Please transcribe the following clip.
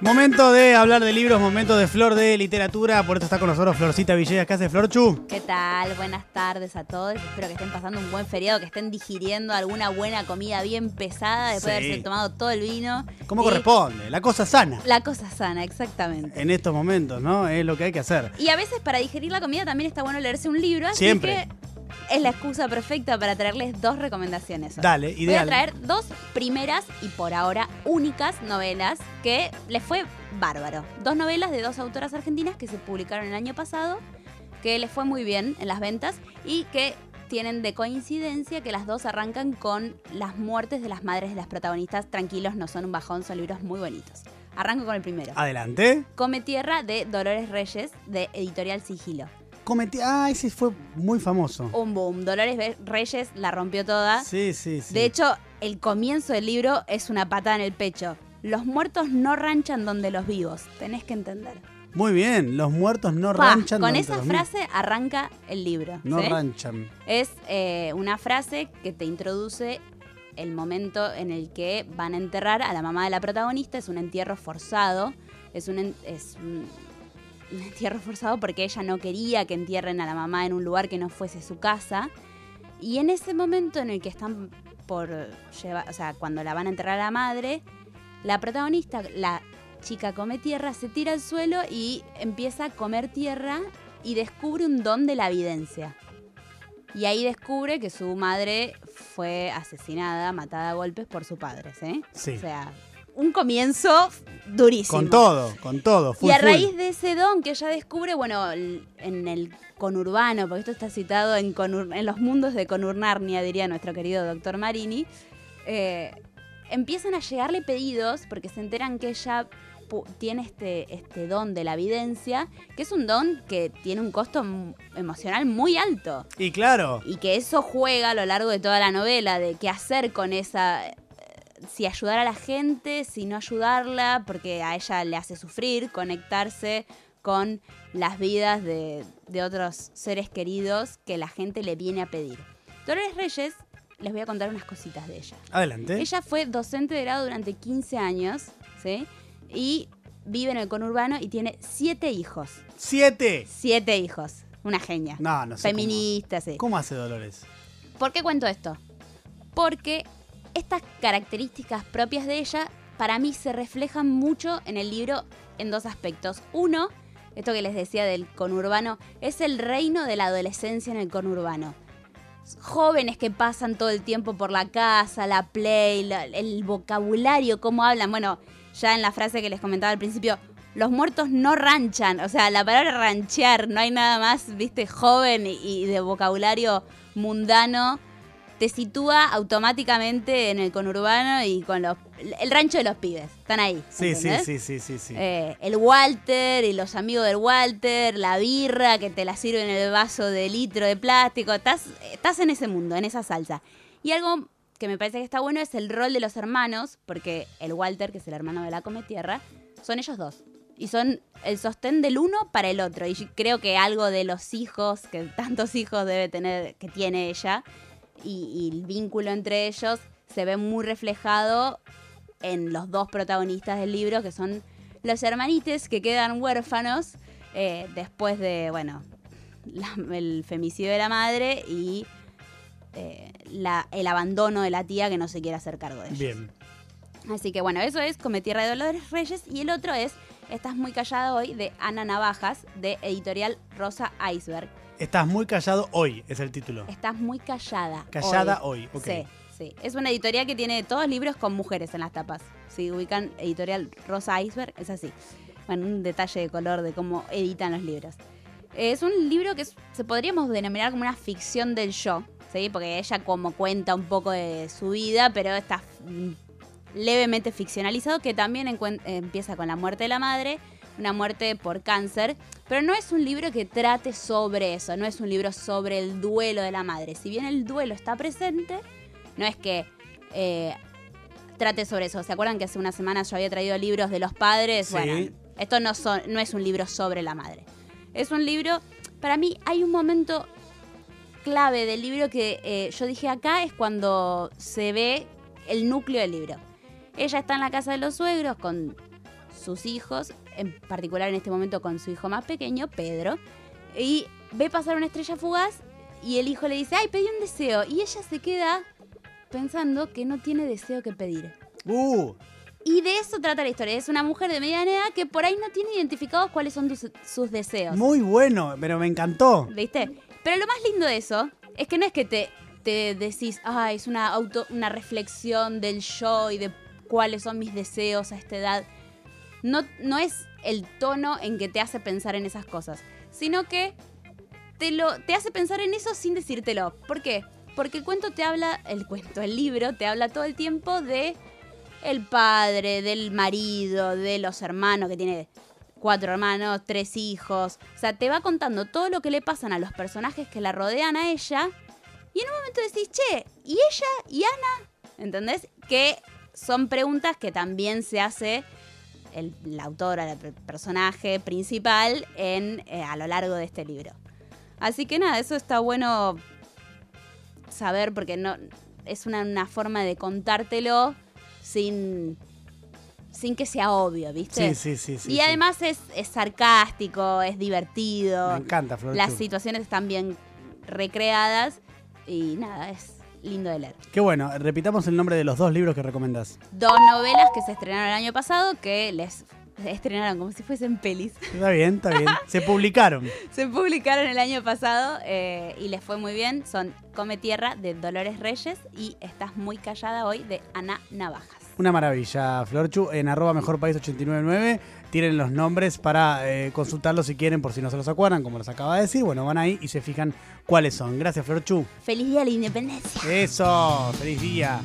Momento de hablar de libros, momento de flor de literatura. Por esto está con nosotros Florcita Villegas. ¿Qué hace Florchu? ¿Qué tal? Buenas tardes a todos. Espero que estén pasando un buen feriado, que estén digiriendo alguna buena comida bien pesada después de haberse tomado todo el vino. ¿Cómo Y corresponde? La cosa sana. La cosa sana, exactamente. En estos momentos, ¿no? Es lo que hay que hacer. Y a veces para digerir la comida también está bueno leerse un libro, así Siempre. que es la excusa perfecta para traerles dos recomendaciones. hoy. Dale, Voy ideal. a traer dos primeras y por ahora únicas novelas que les fue bárbaro. Dos novelas de dos autoras argentinas que se publicaron el año pasado, que les fue muy bien en las ventas y que tienen de coincidencia que las dos arrancan con las muertes de las madres de las protagonistas. Tranquilos, no son un bajón, son libros muy bonitos. Arranco con el primero. Adelante. Come Tierra de Dolores Reyes de Editorial Sigilo. Cometí. Ah, ese fue muy famoso. Un boom. Dolores Reyes la rompió toda. Sí, sí, sí. De hecho, el comienzo del libro es una patada en el pecho. Los muertos no ranchan donde los vivos. Tenés que entender. Muy bien. Los muertos no Pa, ranchan. con esa frase arranca el libro. No ¿sí? ranchan. Es eh, una frase que te introduce el momento en el que van a enterrar a la mamá de la protagonista. Es un entierro forzado. Es un, en- es un, un entierro forzado porque ella no quería que entierren a la mamá en un lugar que no fuese su casa. Y en ese momento en el que están por llevar, o sea, cuando la van a enterrar a la madre, la protagonista, la chica come tierra, se tira al suelo y empieza a comer tierra y descubre un don de la evidencia. Y ahí descubre que su madre fue asesinada, matada a golpes por su padre, ¿sí? Sí. O sea, un comienzo durísimo. Con todo, con todo. Full, y a full. raíz de ese don que ella descubre, bueno, en el conurbano, porque esto está citado en, Conur- en los mundos de Conurnarnia, diría nuestro querido doctor Marini, eh, empiezan a llegarle pedidos porque se enteran que ella tiene este, este don de la evidencia, que es un don que tiene un costo emocional muy alto Y claro. y que eso juega a lo largo de toda la novela, de qué hacer con esa, si ayudar a la gente, si no ayudarla, porque a ella le hace sufrir, conectarse con las vidas de, de otros seres queridos que la gente le viene a pedir. Dolores Reyes, les voy a contar unas cositas de ella. Adelante. Ella fue docente de grado durante 15 años, ¿sí? Y vive en el conurbano y tiene siete hijos. Siete. Siete hijos. Una genia. No, no sé. cómo- Feminista, sí. ¿Cómo hace Dolores? ¿Por qué cuento esto? Porque estas características propias de ella para mí se reflejan mucho en el libro en dos aspectos. Uno, esto que les decía del conurbano, es el reino de la adolescencia en el conurbano. Jóvenes que pasan todo el tiempo por la casa, la play, la- el vocabulario, cómo hablan. Bueno, ya en la frase que les comentaba al principio, los muertos no ranchan. O sea, la palabra ranchear, no hay nada más, viste, joven y de vocabulario mundano. Te sitúa automáticamente en el conurbano y con los. El rancho de los pibes. Están ahí. Sí, sí, sí, sí, sí, sí. Eh, el Walter y los amigos del Walter, la birra que te la sirven en el vaso de litro de plástico. Estás, estás en ese mundo, en esa salsa. Y algo que me parece que está bueno es el rol de los hermanos, porque el Walter, que es el hermano de la Cometierra, son ellos dos. Y son el sostén del uno para el otro. Y creo que algo de los hijos, que tantos hijos debe tener, que tiene ella, y, y el vínculo entre ellos se ve muy reflejado en los dos protagonistas del libro, que son los hermanites que quedan huérfanos eh, después de, bueno, la- el femicidio de la madre y eh, la- el abandono de la tía que no se quiere hacer cargo de ellos. Bien. Así que bueno, eso es Come Tierra de Dolores Reyes y el otro es Estás muy callada hoy de Ana Navajas de editorial Rosa Iceberg. Estás muy callado hoy, es el título. Estás muy callada. Callada hoy, ok. Sí, sí. Es una editorial que tiene todos libros con mujeres en las tapas. Si ubican editorial Rosa Iceberg, es así. Bueno, un detalle de color de cómo editan los libros. Es un libro que se podríamos denominar como una ficción del yo, ¿sí? Porque ella como cuenta un poco de su vida, pero está levemente ficcionalizado, que también empieza con la muerte de la madre, una muerte por cáncer, pero no es un libro que trate sobre eso, no es un libro sobre el duelo de la madre. Si bien el duelo está presente, no es que eh, trate sobre eso. ¿Se acuerdan que hace unas semanas yo había traído libros de los padres? Sí. Bueno, esto no, son, no es un libro sobre la madre. Es un libro, para mí hay un momento clave del libro que eh, yo dije acá es cuando se ve el núcleo del libro. Ella está en la casa de los suegros con sus hijos, en particular en este momento con su hijo más pequeño, Pedro, y ve pasar una estrella fugaz y el hijo le dice, ay, pedí un deseo, y ella se queda pensando que no tiene deseo que pedir. Uh, Y de eso trata la historia. Es una mujer de mediana edad que por ahí no tiene identificados cuáles son sus deseos. muy bueno, pero me encantó. ¿Viste? Pero lo más lindo de eso es que no es que te, te decís, ah, es una, auto, una reflexión del yo y de cuáles son mis deseos a esta edad. No, no es el tono en que te hace pensar en esas cosas, sino que te, lo, te hace pensar en eso sin decírtelo. ¿Por qué? Porque el cuento te habla, el cuento, el libro te habla todo el tiempo de el padre, del marido, de los hermanos, que tiene cuatro hermanos, tres hijos. O sea, te va contando todo lo que le pasan a los personajes que la rodean a ella. Y en un momento decís, che, ¿y ella y Ana? ¿Entendés? Que son preguntas que también se hace el, la autora, el per- personaje principal en, eh, a lo largo de este libro. Así que nada, eso está bueno saber porque no es una, una forma de contártelo sin, sin que sea obvio, ¿viste? Sí, sí, sí. sí y sí. además es, es sarcástico, es divertido. Me encanta, Flor. Las situaciones están bien recreadas y nada, es lindo de leer. Qué bueno, repitamos el nombre de los dos libros que recomendás. Dos novelas que se estrenaron el año pasado que les estrenaron como si fuesen pelis. Está bien, está bien. Se publicaron. se publicaron el año pasado eh, y les fue muy bien. Son Come Tierra de Dolores Reyes y Estás muy callada hoy de Ana Navajas. Una maravilla, Florchu. En arroba mejor país 899 tienen los nombres para eh, consultarlos si quieren, por si no se los acuerdan, como los acaba de decir. Bueno, van ahí y se fijan cuáles son. Gracias, Florchu. Feliz día de la independencia. Eso, feliz día.